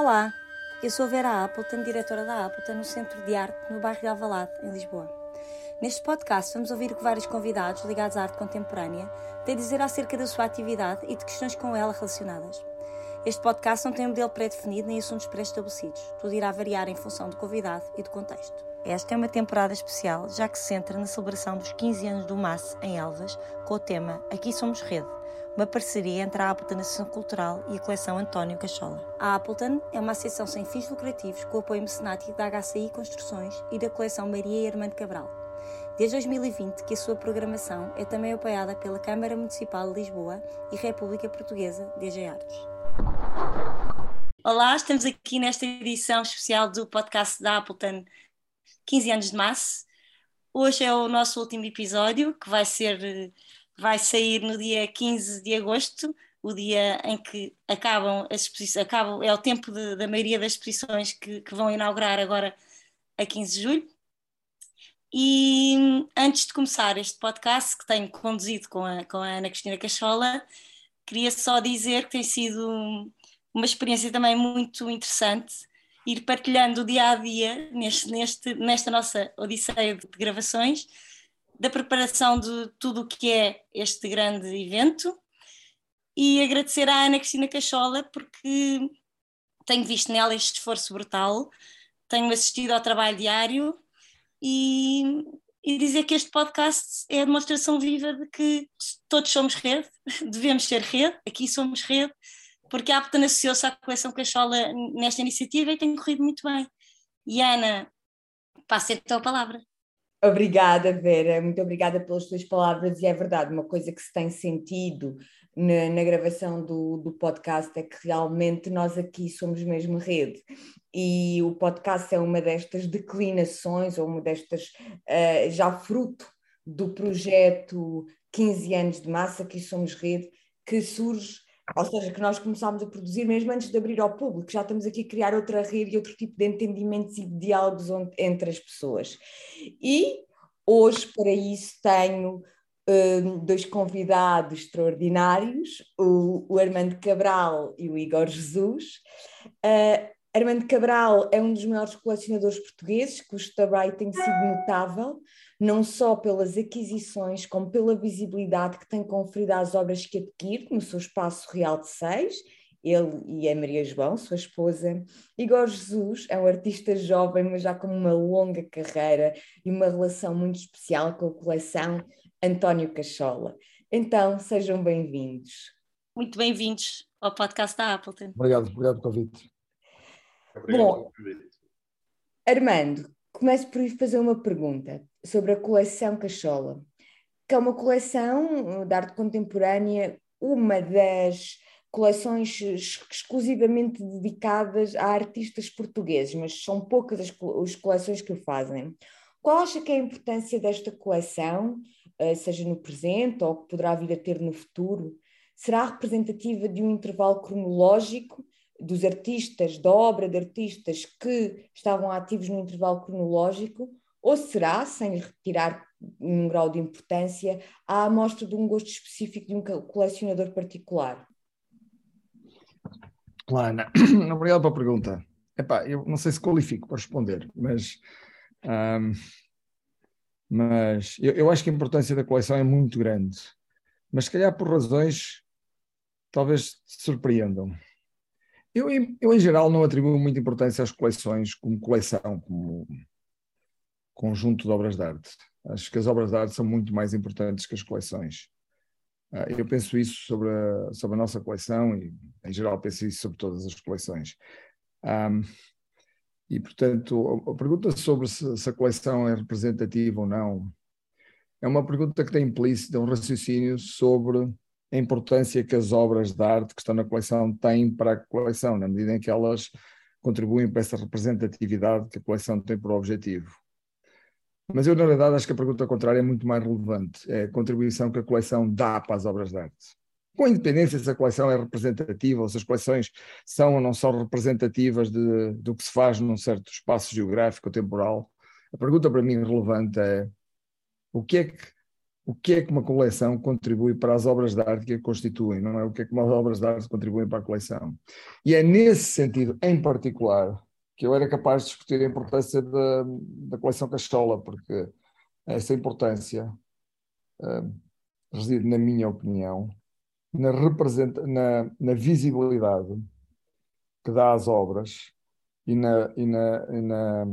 Olá, eu sou Vera Appleton, diretora da Appleton no Centro de Arte no bairro de Alvalade, em Lisboa. Neste podcast vamos ouvir o que vários convidados ligados à arte contemporânea têm a dizer acerca da sua atividade e de questões com ela relacionadas. Este podcast não tem um modelo pré-definido nem assuntos pré-estabelecidos. Tudo irá variar em função do convidado e do contexto. Esta é uma temporada especial, já que se centra na celebração dos 15 anos do MAS em Elvas, com o tema Aqui Somos Rede, uma parceria entre a Appleton Associação Cultural e a coleção António Cachola. A Appleton é uma associação sem fins lucrativos com apoio mecenático da HCI Construções e da coleção Maria e Armando Cabral. Desde 2020 que a sua programação é também apoiada pela Câmara Municipal de Lisboa e República Portuguesa DG Artes. Olá, estamos aqui nesta edição especial do podcast da Appleton 15 anos de massa. Hoje é o nosso último episódio, que vai ser vai sair no dia 15 de agosto, o dia em que acabam as exposições, acabam, é o tempo de, da maioria das exposições que, que vão inaugurar agora a 15 de julho. E antes de começar este podcast, que tenho conduzido com a, com a Ana Cristina Cachola, queria só dizer que tem sido uma experiência também muito interessante ir partilhando o dia a dia neste, neste, nesta nossa odisseia de gravações, da preparação de tudo o que é este grande evento e agradecer à Ana Cristina Cachola porque tenho visto nela este esforço brutal, tenho assistido ao trabalho diário e, e dizer que este podcast é a demonstração viva de que todos somos rede, devemos ser rede, aqui somos rede, porque a Apton associou-se à coleção Cachola nesta iniciativa e tem corrido muito bem. E Ana, passo então a palavra. Obrigada, Vera, muito obrigada pelas tuas palavras. E é verdade, uma coisa que se tem sentido na, na, gravação do, do podcast é que realmente nós aqui somos mesmo rede. E o podcast é uma destas declinações, ou uma destas, uh, já fruto do projeto 15 anos de massa, aqui somos rede, que surge ou seja, que nós começámos a produzir mesmo antes de abrir ao público, já estamos aqui a criar outra rede e outro tipo de entendimentos e diálogos entre as pessoas. E hoje, para isso, tenho um, dois convidados extraordinários, o, o, Armando Cabral e o Igor Jesus. Uh, Armando Cabral é um dos maiores colecionadores portugueses, cujo trabalho tem sido notável, não só pelas aquisições, como pela visibilidade que tem conferido às obras que adquire no seu espaço real de seis, ele e a Maria João, sua esposa. Igor Jesus é um artista jovem, mas já com uma longa carreira e uma relação muito especial com a coleção António Cachola. Então, sejam bem-vindos. Muito bem-vindos ao podcast da Appleton. Obrigado, obrigado pelo convite. Obrigado Bom, Armando, começo por lhe fazer uma pergunta sobre a coleção Cachola, que é uma coleção de arte contemporânea, uma das coleções exclusivamente dedicadas a artistas portugueses, mas são poucas as, as coleções que o fazem. Qual acha que é a importância desta coleção, eh, seja no presente ou que poderá vir a ter no futuro? Será representativa de um intervalo cronológico dos artistas, da obra de artistas que estavam ativos no intervalo cronológico, ou será, sem retirar um grau de importância, a amostra de um gosto específico de um colecionador particular? Ana, obrigado pela pergunta. Epá, eu não sei se qualifico para responder, mas, um, mas eu, eu, acho que a importância da coleção é muito grande. Mas se calhar por razões talvez surpreendam. Eu, eu, em geral, não atribuo muita importância às coleções como coleção, como conjunto de obras de arte. Acho que as obras de arte são muito mais importantes que as coleções. Ah, eu penso isso sobre a, sobre a nossa coleção e, em geral, penso isso sobre todas as coleções. Um, e, portanto, a pergunta sobre se, se, a coleção é representativa ou não é uma pergunta que tem implícita um raciocínio sobre a importância que as obras de arte que estão na coleção têm para a coleção, na medida em que elas contribuem para essa representatividade que a coleção tem por objetivo. Mas eu, na verdade, acho que a pergunta contrária é muito mais relevante. É a contribuição que a coleção dá para as obras de arte. Com independência se a coleção é representativa ou se as coleções são ou não são representativas de, do que se faz num certo espaço geográfico temporal, a pergunta para mim relevante é o que é que o que é que uma coleção contribui para as obras de arte que a constituem, não é o que é que as obras de arte contribuem para a coleção. E é nesse sentido, em particular, que eu era capaz de discutir a importância da, da coleção Cachola, porque essa importância uh, reside, na minha opinião, na, na, na visibilidade que dá às obras e na, e na, e na,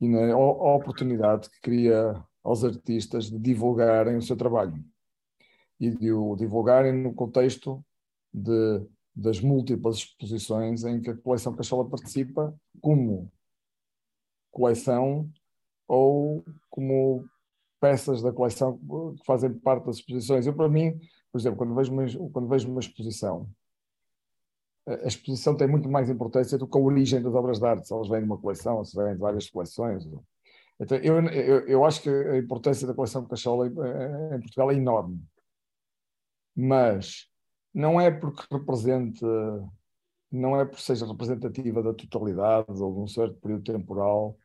e na oportunidade que cria aos artistas de divulgarem o seu trabalho e de o divulgarem no contexto de, das múltiplas exposições em que a coleção Cachola participa como coleção ou como peças da coleção que fazem parte das exposições. Eu, para mim, por exemplo, quando vejo uma, quando vejo uma exposição, a exposição tem muito mais importância do que a origem das obras de arte, se elas vêm de uma coleção, se vêm de várias coleções. Então, eu, eu, eu acho que a importância da coleção Cachola em Portugal é enorme. Mas não é porque represente, não é porque seja representativa da totalidade ou de um certo período temporal,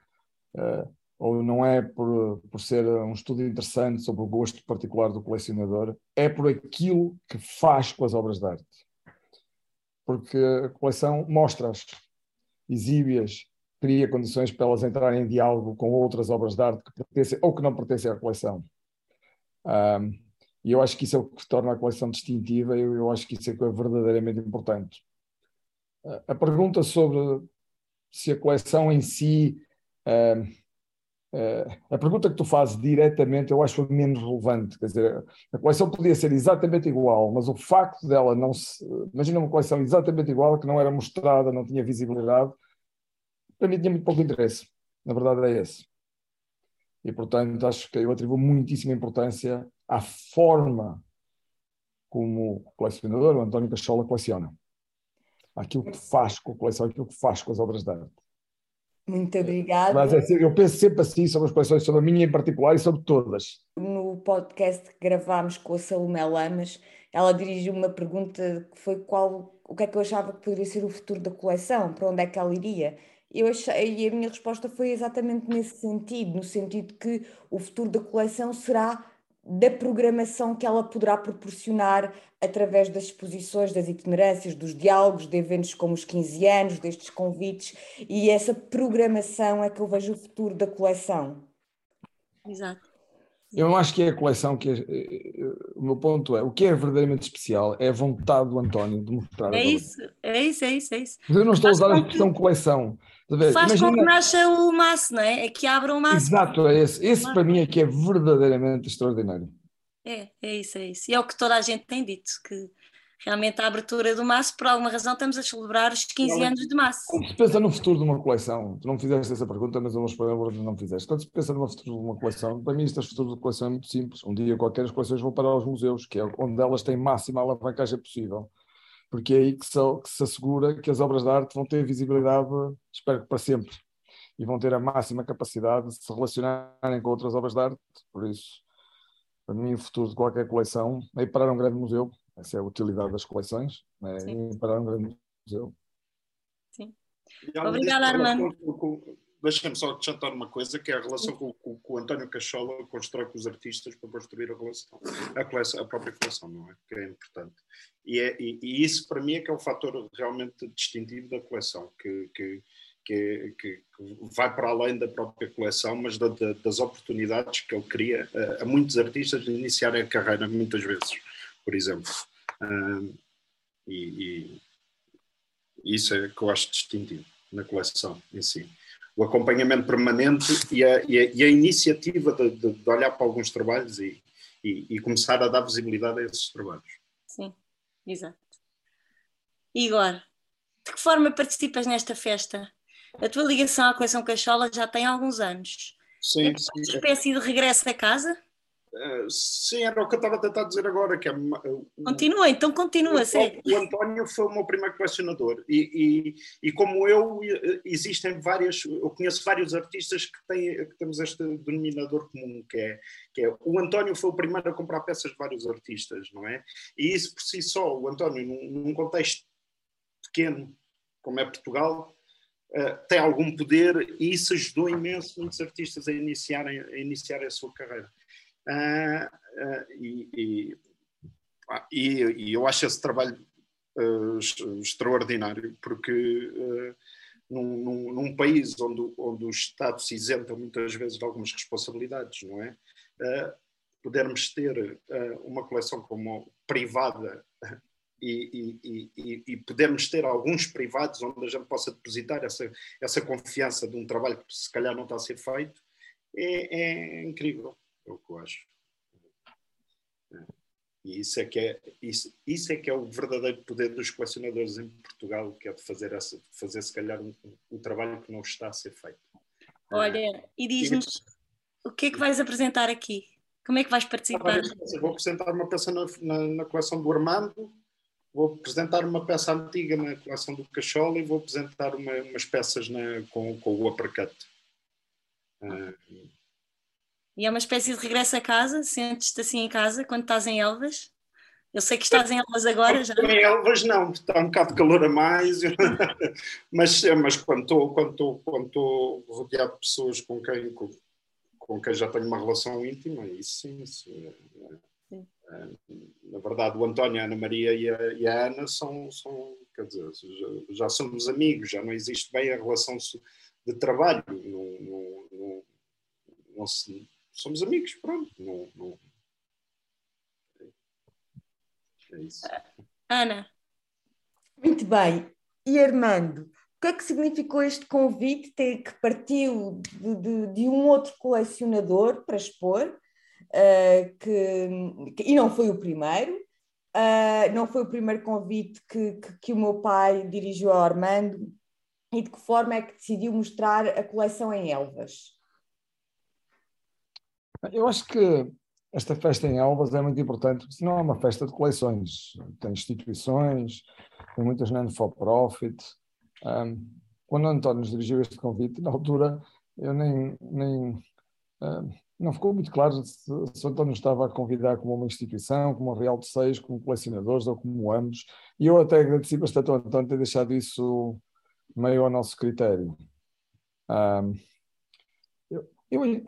uh, ou não é por, por ser um estudo interessante sobre o gosto particular do colecionador, é por aquilo que faz com as obras de arte. Porque a coleção mostra-as, exibe-as, cria condições para elas entrarem em diálogo com outras obras de arte que pertencem ou que não pertencem à coleção. E eu acho que isso é o que torna a coleção distintiva eu, eu acho que isso é, que é verdadeiramente importante. A pergunta sobre se a coleção em si. Uh, uh, a pergunta que tu fazes diretamente eu acho menos relevante. Quer dizer, a coleção podia ser exatamente igual, mas o facto dela não se. Imagina uma coleção exatamente igual, que não era mostrada, não tinha visibilidade, para mim tinha muito pouco interesse. Na verdade é esse. E, portanto, acho que eu atribuo muitíssima importância à forma como colecionador, o António Cachola coleciona. Aquilo que faz com a coleção, aquilo que faz com as obras de arte. Muito obrigada. Mas é, eu penso sempre assim sobre as coleções, sobre a minha em particular e sobre todas. No podcast que gravámos com a Salomé Lamas, ela dirigiu uma pergunta que foi qual, o que é que eu achava que poderia ser o futuro da coleção, para onde é que ela iria. Eu achei, e a minha resposta foi exatamente nesse sentido, no sentido que o futuro da coleção será da programação que ela poderá proporcionar através das exposições, das itinerâncias, dos diálogos, de eventos como os 15 anos, destes convites, e essa programação é que eu vejo o futuro da coleção. Exato. Eu não acho que é a coleção que é, o meu ponto é o que é verdadeiramente especial é a vontade do António de mostrar. É isso, é isso, é isso, é isso. Eu não estou a usar a expressão coleção. Faz Imagina... com que nasça o maço, não é? É que abra o maço. Exato, é esse. Esse para mim é que é verdadeiramente extraordinário. É, é isso, é isso. E é o que toda a gente tem dito, que realmente a abertura do maço, por alguma razão, estamos a celebrar os 15 não, anos de maço. Quando se pensa no futuro de uma coleção, tu não fizeste essa pergunta, mas eu vou responder, não fizeste. Quando se pensa no futuro de uma coleção, para mim este futuro de coleção é muito simples. Um dia qualquer as coleções vão para os museus, que é onde elas têm máxima alavancagem possível porque é aí que se, que se assegura que as obras de arte vão ter visibilidade, espero que para sempre, e vão ter a máxima capacidade de se relacionarem com outras obras de arte. Por isso, para mim, o futuro de qualquer coleção é ir parar um grande museu. Essa é a utilidade das coleções, é ir parar um grande museu. Sim. Obrigada, Armando deixem-me só acrescentar uma coisa, que é a relação com, com, o António Cachola constrói com os artistas para construir a relação, a, coleção, a própria coleção, não é? Que é importante. E, é, e, e, isso, para mim, é que é o fator realmente distintivo da coleção, que, que, que, que vai para além da própria coleção, mas da, da, das oportunidades que ele cria a, a, muitos artistas de iniciarem a carreira, muitas vezes, por exemplo. Um, e, e isso é que eu acho distintivo na coleção em si o acompanhamento permanente e a, e a, e a iniciativa de, de, de, olhar para alguns trabalhos e, e, começar a dar visibilidade a esses trabalhos. Sim, exato. Igor, de que forma participas nesta festa? A tua ligação à coleção Cachola já tem alguns anos. Sim, é sim. uma espécie de regresso a casa? Eh, sim, era o que eu estava a tentar dizer agora. Que é, continua, então continua, o, O António foi o meu primeiro colecionador e, e, e, como eu, existem várias, eu conheço vários artistas que, têm, que temos este denominador comum, que é, que é o António foi o primeiro a comprar peças de vários artistas, não é? E isso por si só, o António, num, num contexto pequeno, como é Portugal, uh, tem algum poder e isso ajudou imenso muitos artistas a iniciarem, a iniciarem a sua carreira. Uh, uh, e, e, e, eu acho esse trabalho uh, extraordinário, porque num, num, num, país onde, onde o Estado se isenta muitas vezes de algumas responsabilidades, não é? podermos ter uma coleção como privada e, e, e, e, podemos ter alguns privados onde a gente possa depositar essa, essa confiança de um trabalho que se calhar não está a ser feito, é, é incrível, é o que eu acho. E isso é, que é, isso, isso é que é o verdadeiro poder dos colecionadores em Portugal, que é de fazer, essa, de fazer se calhar um, um trabalho que não está a ser feito. Olha, e diz-nos o que é que vais apresentar aqui? Como é que vais participar? Vou apresentar uma peça na, na, na coleção do Armando, vou apresentar uma peça antiga na coleção do Cachola e vou apresentar uma, umas peças na, com, com o uppercut. Uh, e é uma espécie de regresso a casa? Sentes-te assim em casa quando estás em Elvas? Eu sei que estás em Elvas agora já. Em Elvas não, está um bocado de calor a mais, mas, mas quando estou quando estou, quando estou rodeado de pessoas com quem, com, com quem já tenho uma relação íntima, isso sim, isso, é, na verdade, o António, a Ana Maria e a, e a Ana são, são, quer dizer, já, já, somos amigos, já não existe bem a relação de trabalho. Não, não, não, não se, somos amigos, pronto. Não, é isso. Ana. Muito bem. E Armando, o que é que significou este convite ter, que partiu de, de, de um outro colecionador para expor? uh, que, que, e não foi o primeiro, uh, não foi o primeiro convite que, que, que, o meu pai dirigiu ao Armando, e de que forma é que decidiu mostrar a coleção em Elvas? Eu acho que esta festa em Elvas é muito importante, porque senão é uma festa de coleções. Tem instituições, tem muitas non-for-profit. Um, quando o António nos dirigiu este convite, na altura, eu nem, nem um, não ficou muito claro se, se o António estava a convidar como uma instituição, como um Real de Seis, como colecionadores ou como ambos. E eu até agradeci bastante ao António ter deixado isso meio ao nosso critério. Um, eu, eu,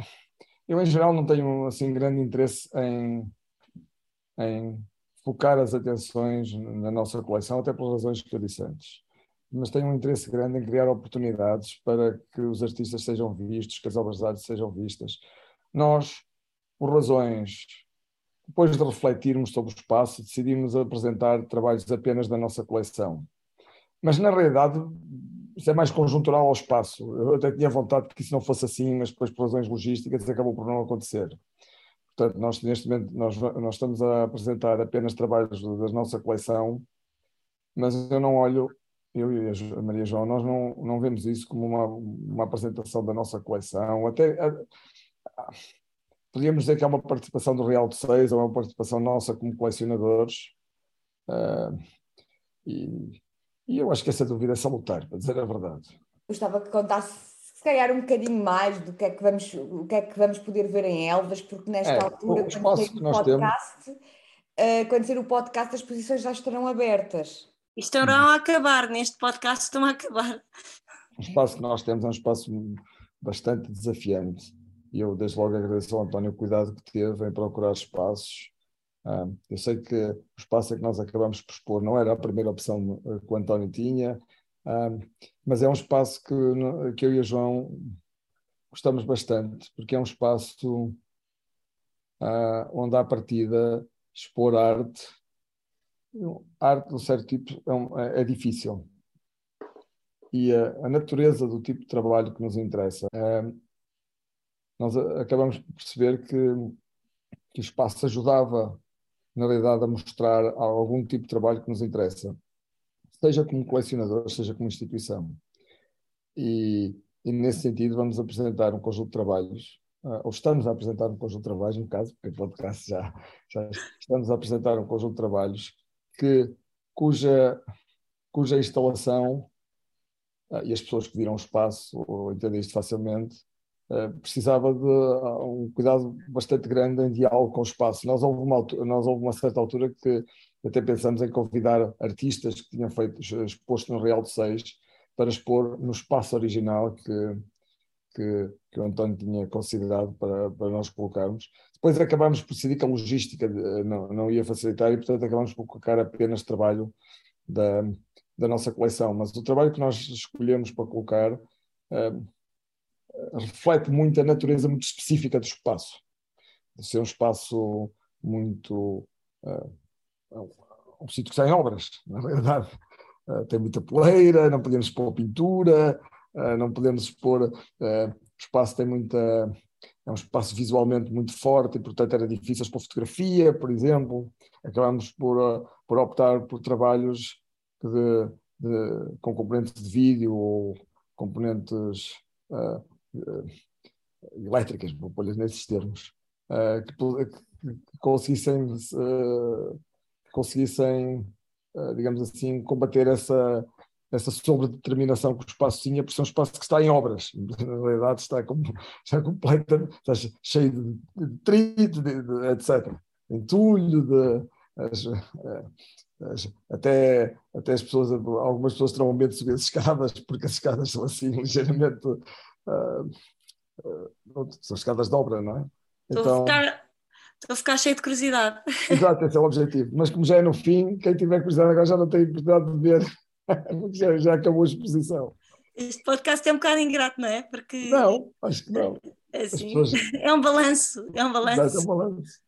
eu, em geral, não tenho assim grande interesse em, em focar as atenções na nossa coleção, até por razões que eu disse antes. Mas tenho um interesse grande em criar oportunidades para que os artistas sejam vistos, que as obras de arte sejam vistas nós, por razões, depois de refletirmos sobre o espaço, decidimos apresentar trabalhos apenas da nossa coleção. Mas, na realidade, isso é mais conjuntural ao espaço. Eu até tinha vontade que isso não fosse assim, mas depois, por razões logísticas, acabou por não acontecer. Portanto, nós, neste momento, nós, nós estamos a apresentar apenas trabalhos da nossa coleção, mas eu não olho eu e a Maria João, nós não, não vemos isso como uma, uma apresentação da nossa coleção. Até, podíamos dizer que é uma participação do Real de Seis, ou uma participação nossa como colecionadores. Uh, e, e, eu acho que essa dúvida é salutar, para dizer a verdade. Gostava que contasse, se calhar, um bocadinho mais do que é que vamos, o que é que vamos poder ver em Elvas, porque nesta é, altura, quando sair o podcast, uh, quando sair o podcast, as posições já estarão abertas. Estarão a acabar, neste podcast estão a acabar. O espaço que nós temos é um espaço bastante desafiante e eu desde logo agradeço ao António o cuidado que teve em procurar espaços. Eu sei que o espaço que nós acabamos por expor não era a primeira opção que o António tinha, mas é um espaço que, que eu e o João gostamos bastante, porque é um espaço onde à partida expor arte, arte de um certo tipo é, um, é, é difícil. E a, a, natureza do tipo de trabalho que nos interessa nós acabamos por perceber que, que o espaço ajudava, na realidade, a mostrar algum tipo de trabalho que nos interessa, seja como colecionador, seja como instituição. E, e nesse sentido, vamos apresentar um conjunto de trabalhos, uh, ou estamos a apresentar um conjunto de trabalhos, no caso, porque o podcast já, já estamos a apresentar um conjunto de trabalhos que, cuja, cuja instalação, uh, e as pessoas que viram o espaço entendem isto facilmente, precisava de uh, um cuidado bastante grande em diálogo com o espaço. Nós houve uma, nós houve uma certa altura que até pensamos em convidar artistas que tinham feito exposto no Real de Seis para expor no espaço original que, que, que o António tinha considerado para, para nós colocarmos. Depois acabámos por decidir que a logística não, não ia facilitar e, portanto, acabámos por colocar apenas trabalho da, da nossa coleção. Mas o trabalho que nós escolhemos para colocar uh, reflete muito a natureza muito específica do espaço. De ser um espaço muito. Uh, um sítio que está em obras, na verdade. Uh, tem muita poeira, não podemos pôr pintura, uh, não podemos expor. Uh, o espaço tem muita. É um espaço visualmente muito forte e, portanto, era difícil expor fotografia, por exemplo. Acabamos por, por optar por trabalhos de, de, com componentes de vídeo ou componentes elétricas, vou pôr nesses termos, que, que, que conseguissem conseguissem, eh, digamos assim, combater essa, essa sobredeterminação que o espaço tinha, porque é um espaço que está em obras. Na realidade, está, está completamente está cheio de, de trito, de, de, etc. Entulho, de, eh, as, até, até as pessoas, algumas pessoas terão medo de subir as escadas, porque as escadas são assim ligeiramente. Uh, uh, são escadas de obra, não é? Então, Estou a ficar cheio de curiosidade. Exato, esse é o objetivo. Mas como já é no fim, quem tiver curiosidade agora já não tem oportunidade de ver, porque já, já acabou a exposição. Este podcast é um bocado ingrato, não é? Porque... Não, acho que não. É, assim, pessoas... é um balanço, é um balanço. Exato, é um balanço.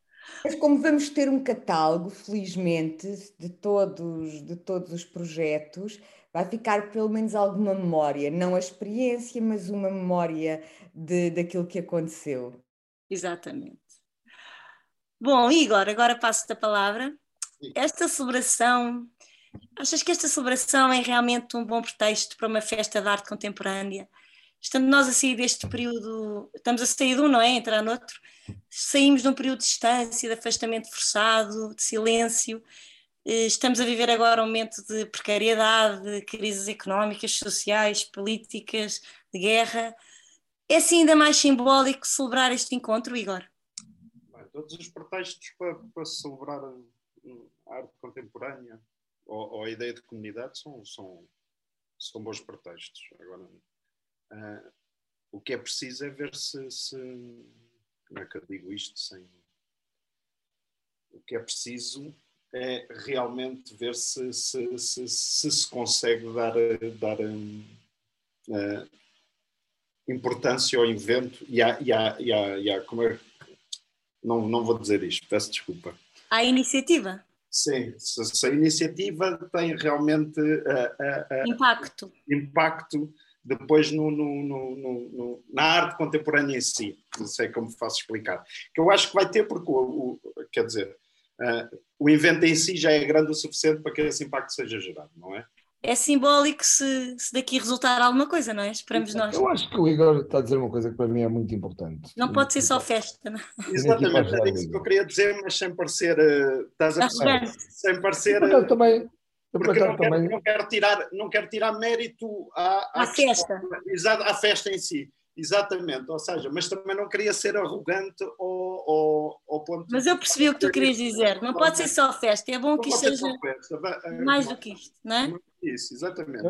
Mas como vamos ter um catálogo, felizmente, de todos, de todos os projetos, vai ficar pelo menos alguma memória, não a experiência, mas uma memória de, daquilo que aconteceu. Exatamente. Bom, Igor, agora passo-te a palavra. Esta celebração, achas que esta celebração é realmente um bom pretexto para uma festa de arte contemporânea? Estando nós a sair deste período, estamos a sair de um, não é? Entrar noutro. Saímos de um período de distância, de afastamento forçado, de silêncio. Eh, estamos a viver agora um momento de precariedade, de crises económicas, sociais, políticas, de guerra. É assim ainda mais simbólico celebrar este encontro, Igor? todos os pretextos para, para celebrar a arte contemporânea ou, ou, a ideia de comunidade são, são, são bons pretextos. Agora, uh, o que é preciso é ver se, se, Como é que eu digo isto sem. O que é preciso é realmente ver se se, se, se, se consegue dar, dar uh, importância ao evento e a e a e a e como é não, não vou dizer isto, peço desculpa. A iniciativa? Sim, se, a iniciativa tem realmente uh, uh, impacto. impacto depois no, no, no, na arte contemporânea em si, não sei como faço explicar. Que eu acho que vai ter, porque, o, o quer dizer, o evento em si já é grande o suficiente para que esse impacto seja gerado, não é? é simbólico se, se, daqui resultar alguma coisa, não é? Esperamos nós. Eu acho que o Igor está a dizer uma coisa que para mim é muito importante. Não pode ser só festa, não é? Exatamente, era isso que eu queria dizer, mas sem parecer. Uh, estás a perceber? Sem parecer. Uh, também. Porque não quero, também... não, quero tirar, não quero tirar mérito à, à, à festa. Exato, à festa em si. Exatamente, ou seja, mas também não queria ser arrogante ao, ao, ao ponto. Mas eu percebi o que tu querias dizer, não pode ser só festa, é bom que isto seja mais do que isto, não é? Isso, exatamente.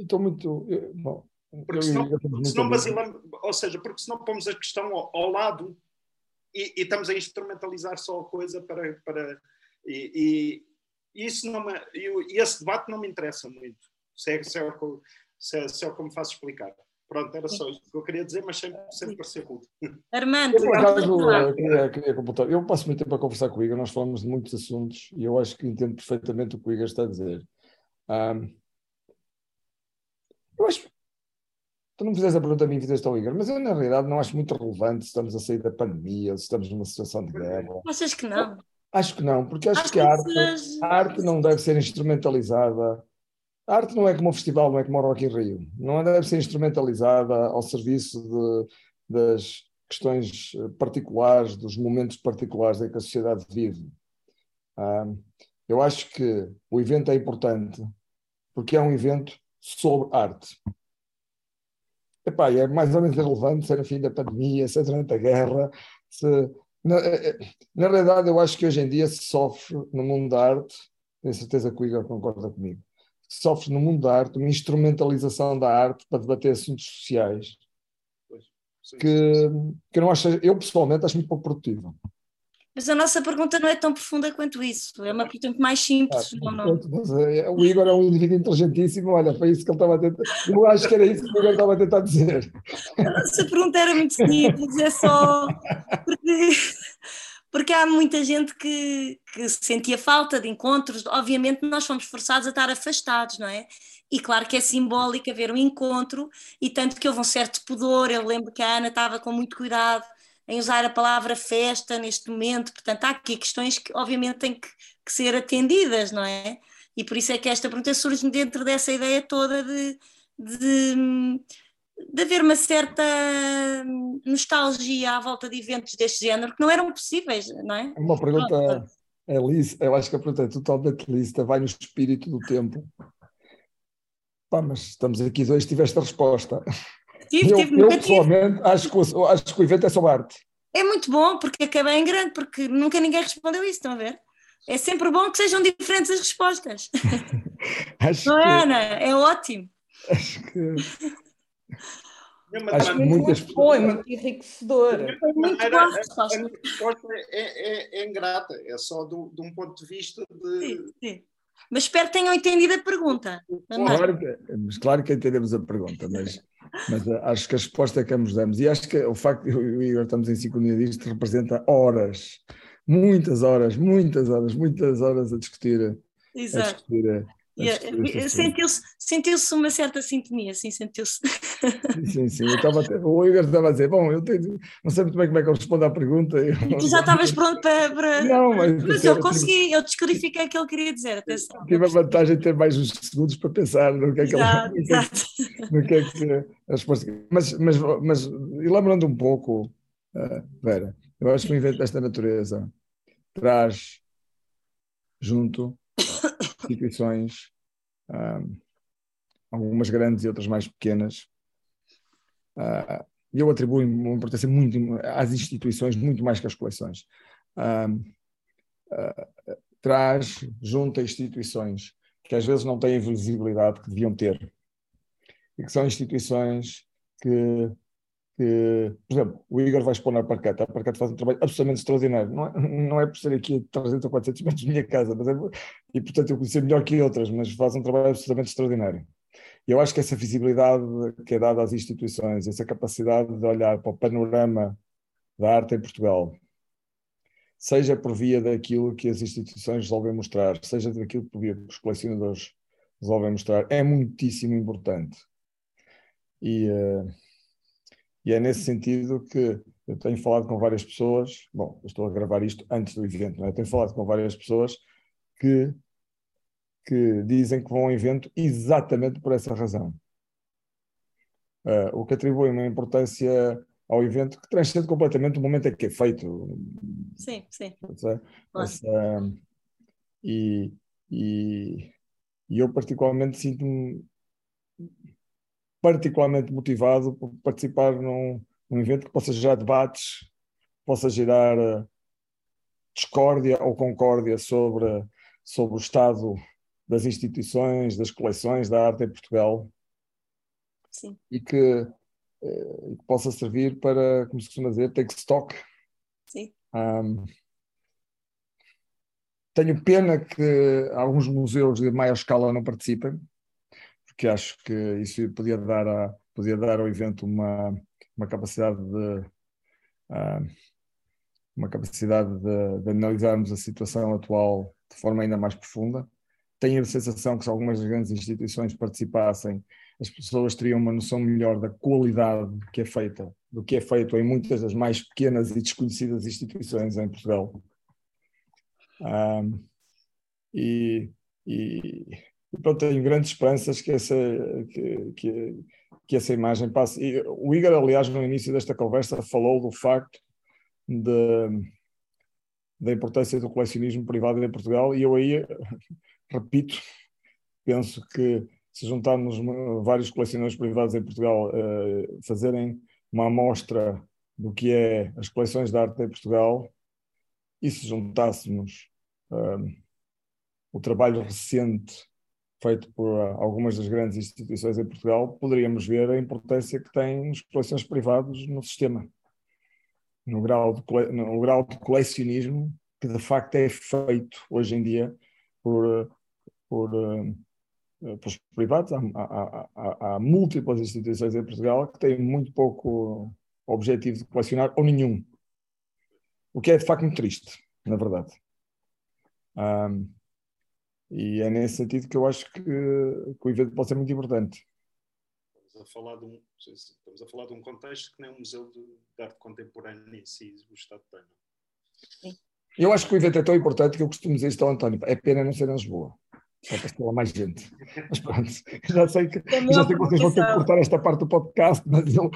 Estou muito. Bom, porque senão, senão basilamos, ou seja, porque senão pomos a questão ao, ao lado e, e, estamos a instrumentalizar só a coisa para. para e, e isso não me, e esse debate não me interessa muito, se é, se é, se é, se é como faço explicar. Pronto, era só isso que eu queria dizer, mas sempre, sempre parecer rude. Armando, eu, eu, queria, queria completar. Eu passo muito tempo a conversar com o Igor, nós falamos de muitos assuntos e eu acho que entendo perfeitamente o que o Igor está a dizer. Um, eu acho. Tu não fizeste a pergunta a mim, fizeste ao Igor, mas eu na realidade não acho muito relevante se estamos a sair da pandemia, se estamos numa situação de guerra. Achas que não? Acho que não, porque acho, acho que, a arte, a arte não deve ser instrumentalizada. A arte não é como um festival, não é como o Rock in Rio. Não deve ser instrumentalizada ao serviço de, das questões particulares, dos momentos particulares em que a sociedade vive. Um, eu acho que o evento é importante porque é um evento sobre arte. Epá, é mais ou menos irrelevante ser a fim da pandemia, ser durante a guerra. Se... Na, eh, eh, na, realidade, eu acho que hoje em dia se sofre no mundo da arte, tenho certeza que o Igor concorda comigo, se sofre no mundo da arte uma instrumentalização da arte para debater assuntos sociais sim, que, sim. que eu não acho, eu pessoalmente acho muito pouco produtiva. Mas a nossa pergunta não é tão profunda quanto isso. É uma pergunta mais simples. não, não. Eh, o Igor é um indivíduo inteligentíssimo, olha, foi isso que ele estava a tentar. Eu acho que era isso que o Igor estava a tentar dizer. A nossa pergunta era muito simples, é só porque, porque há muita gente que, que sentia falta de encontros. Obviamente, nós fomos forçados a estar afastados, não é? E claro que é simbólico haver um encontro, e tanto que houve um certo pudor. Eu lembro que a Ana estava com muito cuidado em usar a palavra festa neste momento. Portanto, há aqui questões que, obviamente, têm que, que ser atendidas, não é? E por isso é que esta pergunta surge dentro dessa ideia toda de, de, de haver uma certa nostalgia à volta de eventos deste género que não eram possíveis, não é? Uma pergunta é lícita, eu acho que a pergunta é totalmente lícita, vai no espírito do tempo. Pá, mas estamos aqui dois, tiveste a resposta. Tive, eu, tive, eu pessoalmente acho que, o, acho que o evento é sobre arte. É muito bom, porque acabei em grande, porque nunca ninguém respondeu isso, estão a ver? É sempre bom que sejam diferentes as respostas. Acho Não que, é, Ana? É ótimo. acho que Acho que Muito muitas bom, é muito enriquecedor. É muito boa a resposta é, é, é ingrata, é só do, de um ponto de vista de. Sim, sim. Mas espero que tenham entendido a pergunta. Claro que, claro que entendemos a pergunta, mas, mas eh, acho que a resposta que ambos damos, e acho que o facto de eu e o Igor estamos em sincronia disto representa horas, muitas horas, muitas horas, muitas horas a discutir, Exato. a discutir Sentiu-se sentiu-se uma certa sintonia, sim, sentiu-se. Sim, sim, eu estava até- o Igor estava a dizer, bom, eu tenho, não sei muito bem como é que eu respondo à pergunta. eu- tu já estavas pronto para. para- Não, mas, Mas eu consegui, eu descodifiquei o que ele queria dizer, atenção. Tive a vantagem de ter mais uns segundos para pensar no que é que ele, Exato, no que é no que é que a resposta. Mas, mas, mas elaborando um pouco, eh, Vera, eu acho que um evento desta natureza traz junto instituições, ahm, algumas grandes e outras mais pequenas. E eu atribuo uma importância muito às instituições, muito mais que às coleções. Ah, traz junto a instituições que às vezes não têm a visibilidade que deviam ter e que são instituições que, que, por exemplo, o Igor vai expor na Parqueta, a Parqueta faz um trabalho absolutamente extraordinário, não é, não é por ser aqui a 300 ou 400 metros da minha casa, mas é, e portanto eu conhecer melhor que outras, mas faz um trabalho absolutamente extraordinário. E eu acho que essa visibilidade que é dada às instituições, essa capacidade de olhar para o panorama da arte em Portugal, seja por via daquilo que as instituições resolvem mostrar, seja daquilo por via que os colecionadores resolvem mostrar, é muitíssimo importante. E, eh, e é nesse sentido que eu tenho falado com várias pessoas, bom, estou a gravar isto antes do evento, não é? Tenho falado com várias pessoas que, que dizem que vão ao evento exatamente por essa razão. Eh, o que atribui uma importância ao evento que transcende completamente o momento em que é feito. Sim, sim. Essa- essa- e, e, e eu particularmente sinto-me particularmente motivado por participar num, num evento que possa gerar debates, possa gerar eh, discórdia ou concórdia sobre, sobre o estado das instituições, das coleções da arte em Portugal sim. e que, eh, que possa servir para, como se costuma dizer, take stock sim. Ahm, tenho pena que alguns museus de maior escala não participem, porque acho que isso podia dar, a, podia dar ao evento uma, uma capacidade de ahm, uma capacidade de, de analisarmos a situação atual de forma ainda mais profunda. Tenho a sensação que se algumas grandes instituições participassem, as pessoas teriam uma noção melhor da qualidade que é feita, do que é feito em muitas das mais pequenas e desconhecidas instituições em Portugal. Ahm, e, e, e pronto, tenho grandes esperanças que essa, que, que, que essa imagem passe. E o Igor, aliás, no início desta conversa, falou do facto de, da importância do colecionismo privado em Portugal, e eu aí repito, penso que se juntarmos vários colecionadores privados em Portugal eh, fazerem uma amostra do que é as coleções de arte em Portugal e se juntássemos eh, o trabalho recente feito por algumas das grandes instituições em Portugal, poderíamos ver a importância que têm as coleções privadas no sistema, no grau de, no grau de colecionismo que de facto é feito hoje em dia por, por, por os privados. Há, há, há, há múltiplas instituições em Portugal que têm muito pouco objetivo de colecionar ou nenhum, o que é de facto muito triste, na verdade. Um, e é nesse sentido que eu acho que, que o evento pode ser muito importante. Estamos a falar de um, estamos a falar de um contexto que nem um museu de, de arte contemporânea em si o Estado tem. Sim. Eu acho que o evento é tão importante que eu costumo dizer isto ao António. É pena não ser em Lisboa. Só para ter lá mais gente. Mas pronto, já sei que, já sei que vocês vão ter que cortar esta parte do podcast, mas eu.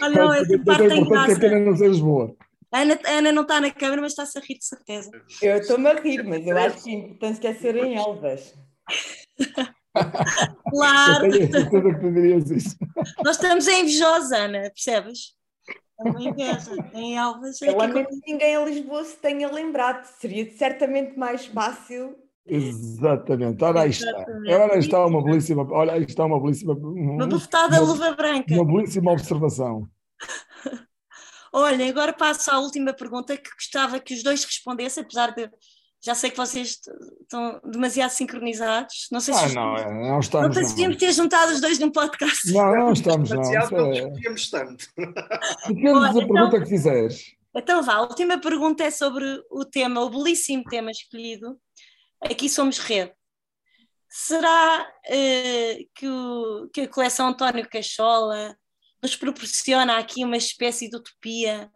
Ah, não, essa parte tem graça. É pena não ser em Lisboa. A Ana, a Ana não está na câmera, mas está-se a rir de certeza. Eu estou-me a rir, mas eu acho que é importante é ser em Elvas. Claro! Nós estamos em invejosa, Ana, percebes? É uma inveja. Em Elvas. É eu amo que ninguém em Lisboa se tenha lembrado. Seria certamente mais fácil. Exatamente, ora aí está. Ora aí está uma belíssima. Olha, aí está uma belíssima. Uma bufetada luva branca. Uma belíssima observação. Olha, agora passo à última pergunta que gostava que os dois respondessem, apesar de já sei que vocês estão demasiado sincronizados. Não sei ah, se. Não, é, não estamos. Não conseguimos ter juntado os dois num podcast. Não, não estamos, não. Não discutíamos tanto. Depende da pergunta que fizeres. Então vá, a última pergunta é sobre o tema, o belíssimo tema escolhido. Aqui somos rede. Será uh, que, o, que a coleção António Cachola nos proporciona aqui uma espécie de utopia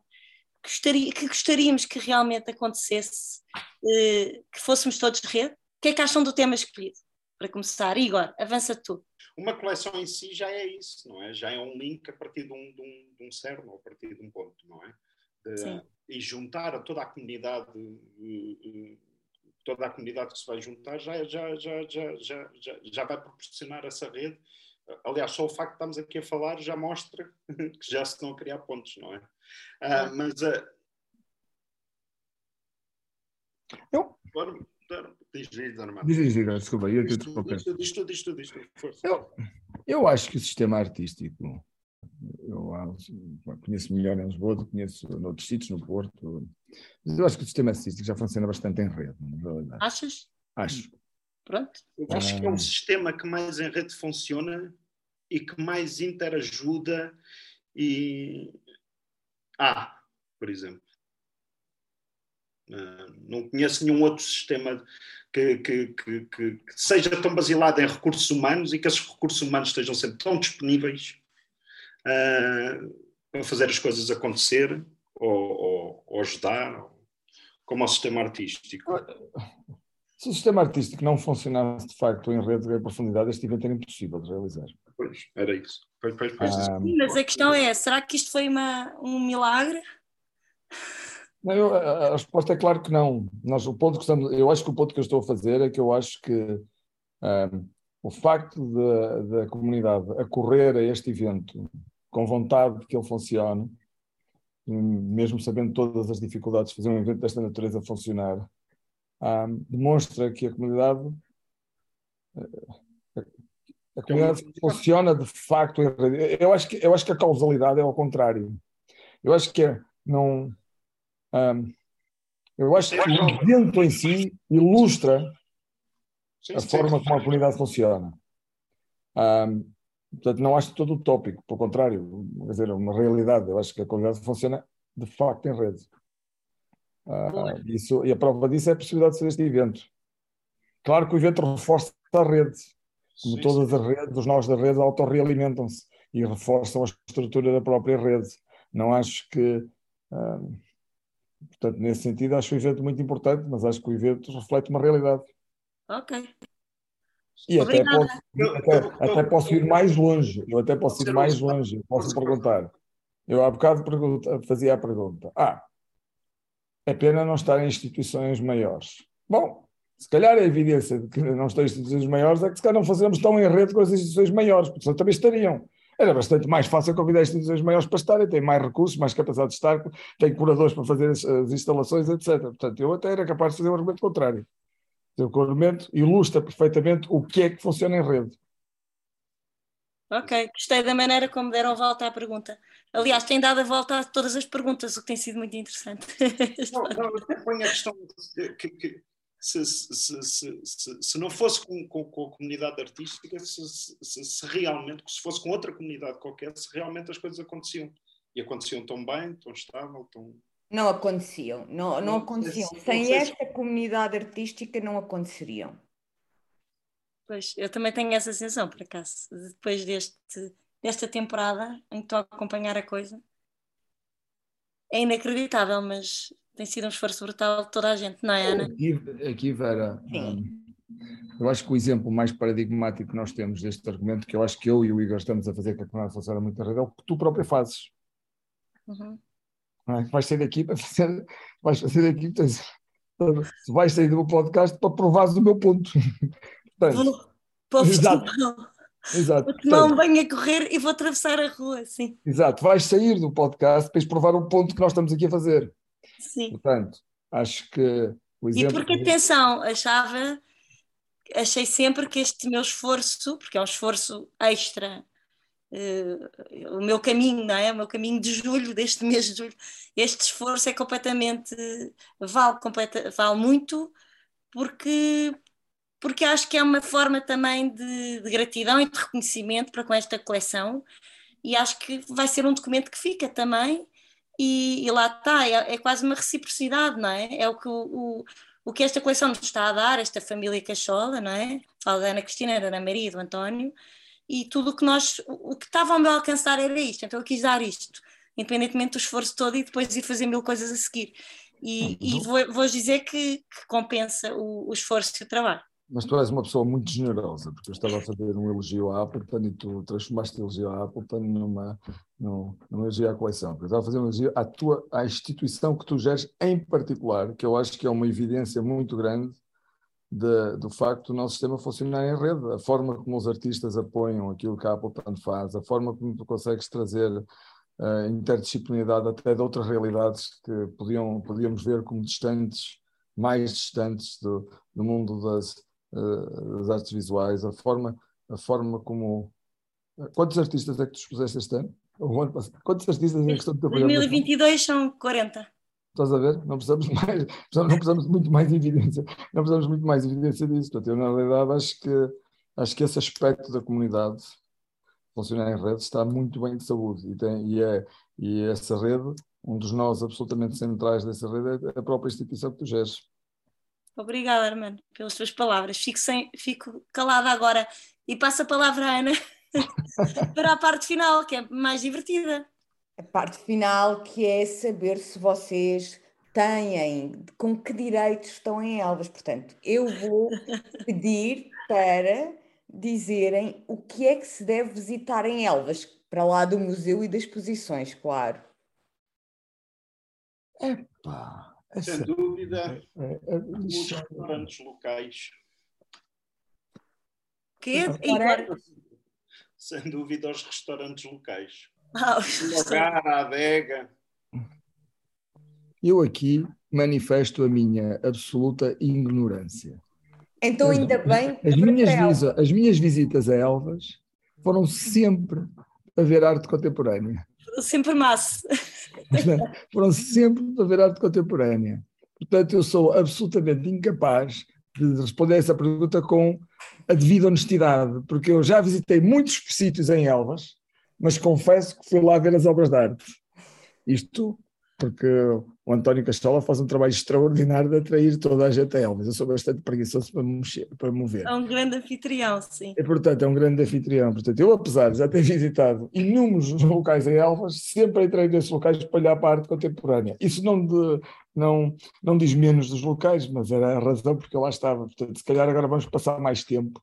gostaria, que gostaríamos que realmente acontecesse, eh, que fôssemos todos rede? O que é que acham do tema escolhido? Para começar, Igor, avança tu. Uma coleção em si já é isso, não é? Já é um link a partir de um, de um, de um cerne, ou a partir de um ponto, não é? De, e juntar a toda a comunidade, eh, eh, toda a comunidade que se vai juntar, já, já, já, já, já, já vai proporcionar essa rede Aliás, só o facto de estarmos aqui a falar já mostra que já se estão a criar pontos, não é? Uh, mas. Uh... Eu. Diz, diz, diz, diz, desculpa, eu. Diz tu, diz tu, diz tu, eu, eu acho que o sistema artístico, eu conheço melhor em Lisboa, conheço noutros sítios, no Porto, mas eu acho que o sistema artístico já funciona bastante em rede, na realidade. Achas? Acho. Pronto. Eu acho que é um sistema que mais em rede funciona e que mais interajuda e. Ah, por exemplo. Uh, não conheço nenhum outro sistema que, que, que, que, seja tão basilado em recursos humanos e que esses recursos humanos estejam sempre tão disponíveis uh, para fazer as coisas acontecer ou, ou, ou ajudar, como o sistema artístico. Se o sistema artístico não funcionasse de facto em rede de profundidade, este evento era impossível de realizar. Pois, era isso. Pois, pois, pois, ah, mas a questão é: será que isto foi uma, um milagre? Não, eu, a, a, resposta é claro que não. Nós, o ponto que estamos, eu acho que o ponto que eu estou a fazer é que eu acho que um, o facto da comunidade acorrer a este evento com vontade de que ele funcione, mesmo sabendo todas as dificuldades de fazer um evento desta natureza funcionar, um, demonstra que a comunidade a comunidade funciona de facto eu acho que eu acho que a causalidade é ao contrário. Eu acho que é, não um, eu acho que o evento em si ilustra a forma como a comunidade funciona. Um, portanto não acho todo utópico pelo contrário quer dizer uma realidade. Eu acho que a comunidade funciona de facto em rede Uh, isso, e a prova disso é a possibilidade de ser este evento. Claro que o evento reforça a rede, como sim, todas sim. as redes, os nós da rede autorrealimentam-se e reforçam a estrutura da própria rede. Não acho que. Uh, portanto, nesse sentido, acho o evento muito importante, mas acho que o evento reflete uma realidade. Ok. E até posso, até, até posso, ir mais longe. Eu até posso ir mais longe. Posso perguntar. Eu há bocado fazia a pergunta. Ah, é pena não estar em instituições maiores. Bom, se calhar a evidência de que não estão em instituições maiores é que se calhar não fazemos tão em rede com as instituições maiores, porque senão também estariam. Era bastante mais fácil convidar instituições maiores para estarem, têm mais recursos, mais capacidade de estar, têm curadores para fazer as, as, instalações, etc. Portanto, eu até era capaz de fazer um argumento contrário. Seu argumento ilustra perfeitamente o que é que funciona em rede. Ok, gostei da maneira como deram a volta à pergunta. Aliás, tem dado a volta a todas as perguntas, o que tem sido muito interessante. não, não, põe a questão que, que se, se, se, se, não fosse com, com, com, a comunidade artística, se, realmente, se fosse com outra comunidade qualquer, se realmente as coisas aconteciam. E aconteciam tão bem, tão estável, tão. Não aconteciam, não, não aconteciam. Sem esta comunidade artística não aconteceriam. Pois, eu também tenho essa sensação, por acaso, depois deste, desta temporada em que estou a acompanhar a coisa. É inacreditável, mas tem sido um esforço brutal de toda a gente, não é, Ana? Aqui, aqui Vera, um, eu acho que o exemplo mais paradigmático que nós temos deste argumento, que eu acho que eu e o Igor estamos a fazer que a comunidade funciona muito a rede, é o que tu própria fazes. Uhum. É? Vais sair daqui para fazer, vais sair daqui, tens, vais sair do meu podcast para provares o meu ponto. Portanto, para o exato. Exato. Porque não venho a correr e vou atravessar a rua, sim. Exato, vais sair do podcast para provar o ponto que nós estamos aqui a fazer. Sim. Portanto, acho que o exemplo. E porque, atenção, achava, achei sempre que este meu esforço, porque é um esforço extra, uh, o meu caminho, não é? O meu caminho de julho, deste mês de julho, este esforço é completamente. vale, completa, vale muito, porque porque acho que é uma forma também de, de, gratidão e de reconhecimento para com esta coleção e acho que vai ser um documento que fica também e, e lá está, é, é, quase uma reciprocidade, não é? É o que, o, o, que esta coleção nos está a dar, esta família Cachola, não é? Fala da Ana Cristina, da Ana Maria, do António, e tudo o que nós, o que estava ao meu alcançar era isto, então eu quis dar isto, independentemente do esforço todo e depois ir fazer mil coisas a seguir. E, e vou, vou dizer que, que compensa o, o esforço e o trabalho. Mas tu és uma pessoa muito generosa, porque eu estava a fazer um elogio à Appleton e tu transformaste o elogio à Appleton numa, num, num elogio à coleção. Eu estava a fazer um elogio à, tua, à instituição que tu geres em particular, que eu acho que é uma evidência muito grande de, do facto do nosso sistema funcionar em rede, a forma como os artistas apoiam aquilo que a Appleton faz, a forma como tu consegues trazer uh, interdisciplinaridade até de outras realidades que podiam, podíamos ver como distantes, mais distantes do, do mundo das, uh, das artes visuais, a forma, a forma como. Quantos artistas é que tu expuseste este ano? Quantos artistas é que estão a 2022 são 40. Estás a ver? Não precisamos mais, não precisamos muito mais evidência, não precisamos muito mais evidência disso. Portanto, eu, na realidade, acho que, acho que esse aspecto da comunidade funcionar em rede está muito bem de saúde e, tem, e, é, e essa rede, um dos nós absolutamente centrais dessa rede é a própria instituição que tu geres. Obrigada, Armando, pelas tuas palavras. Fico, sem, fico calada agora e passo a palavra à Ana para a parte final, que é mais divertida. A parte final, que é saber se vocês têm, com que direitos estão em Elvas. Portanto, eu vou pedir para dizerem o que é que se deve visitar em Elvas, para lá do museu e das exposições, claro. Epá! Sem dúvida, é, é, é os restaurantes locais. Quê? Sem dúvida, os restaurantes locais. Ah, o lugar, a adega. Eu aqui manifesto a minha absoluta ignorância. Então, ainda bem. As minhas, as minhas visitas a Elvas foram sempre a ver arte contemporânea. Sempre massa. Foram sempre a ver arte contemporânea. Portanto, eu sou absolutamente incapaz de responder essa pergunta com a devida honestidade, porque eu já visitei muitos sítios em Elvas, mas confesso que fui lá ver as obras de arte. Isto porque o António Castola faz um trabalho extraordinário de atrair toda a gente a Elvas. Eu sou bastante preguiçoso para me, mexer, para mover. É um grande anfitrião, sim. E, portanto, é um grande anfitrião. Portanto, eu, apesar de já ter visitado inúmeros locais em Elvas, sempre entrei nesses locais para olhar para a arte contemporânea. Isso não, de, não, não diz menos dos locais, mas era a razão porque eu lá estava. Portanto, se calhar agora vamos passar mais tempo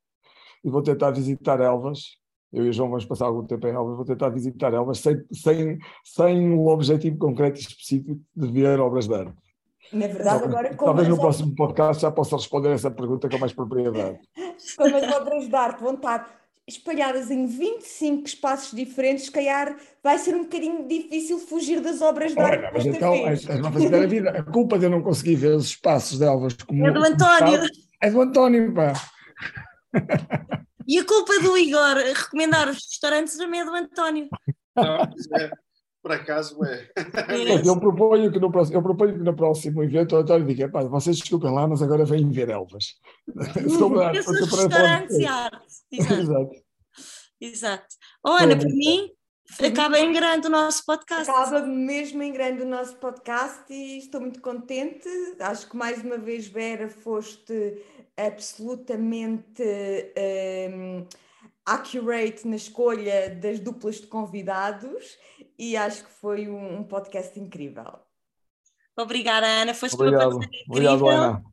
e vou tentar visitar Elvas eu e o João vamos passar algum tempo em Elvas, vou tentar visitar Elvas sem, sem, sem um objetivo concreto e específico de ver obras de arte. Na verdade, agora Talvez no próximo podcast já possa responder essa pergunta com mais propriedade. Como as obras de arte vão estar espalhadas em 25 espaços diferentes, se calhar vai ser um bocadinho difícil fugir das obras de arte. Olha, mas então, a, a, vida, a culpa de eu não conseguir ver os espaços de Elvas como. É do António! É do António, pá. E a culpa do Igor recomendar os restaurantes também é do António. Não, é, por acaso é. Mas eu proponho que no próximo, eu proponho que no próximo evento o António diga, pá, vocês desculpem lá, mas agora vêm ver elvas. Sobre- Esses restaurantes e arte. Exato. Exato. exato. Oh, Ana, para mim, acaba em grande o nosso podcast. Acaba mesmo em grande o nosso podcast e estou muito contente. Acho que mais uma vez, Vera, foste absolutamente hum, accurate na escolha das duplas de convidados e acho que foi um, um podcast incrível. Obrigada, Ana. Foste Obrigado. uma Obrigado. Ana.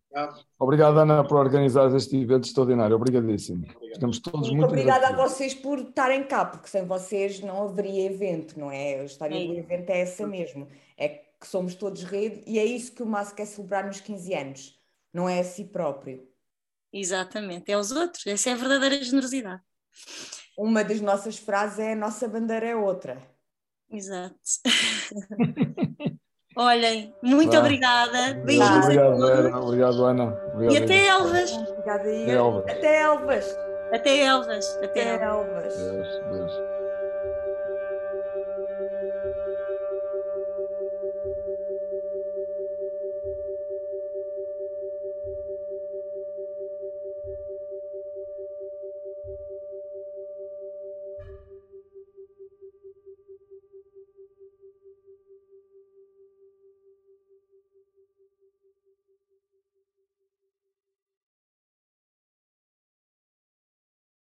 Obrigado, Ana, por organizar este evento extraordinário. Obrigadíssimo. Estamos todos Muito muito obrigada a vocês por estarem cá, porque sem vocês não haveria evento, não é? A história É do evento é essa mesmo. É que somos todos rede e é isso que o MAS quer celebrar nos 15 anos, não é a si próprio. Exatamente, é os outros. Essa é a verdadeira generosidade. Uma das nossas frases é a nossa bandeira é outra. Exato. Olhem, muito Vá. obrigada. Beijinhos a Obrigado, todos. Vera. Obrigado, Ana. Obrigado, E até Ana. Elvas. Obrigada, Até. Elvas. Até Elvas. Até Elvas. Até Até Elvas. Elvas. Deus, Deus.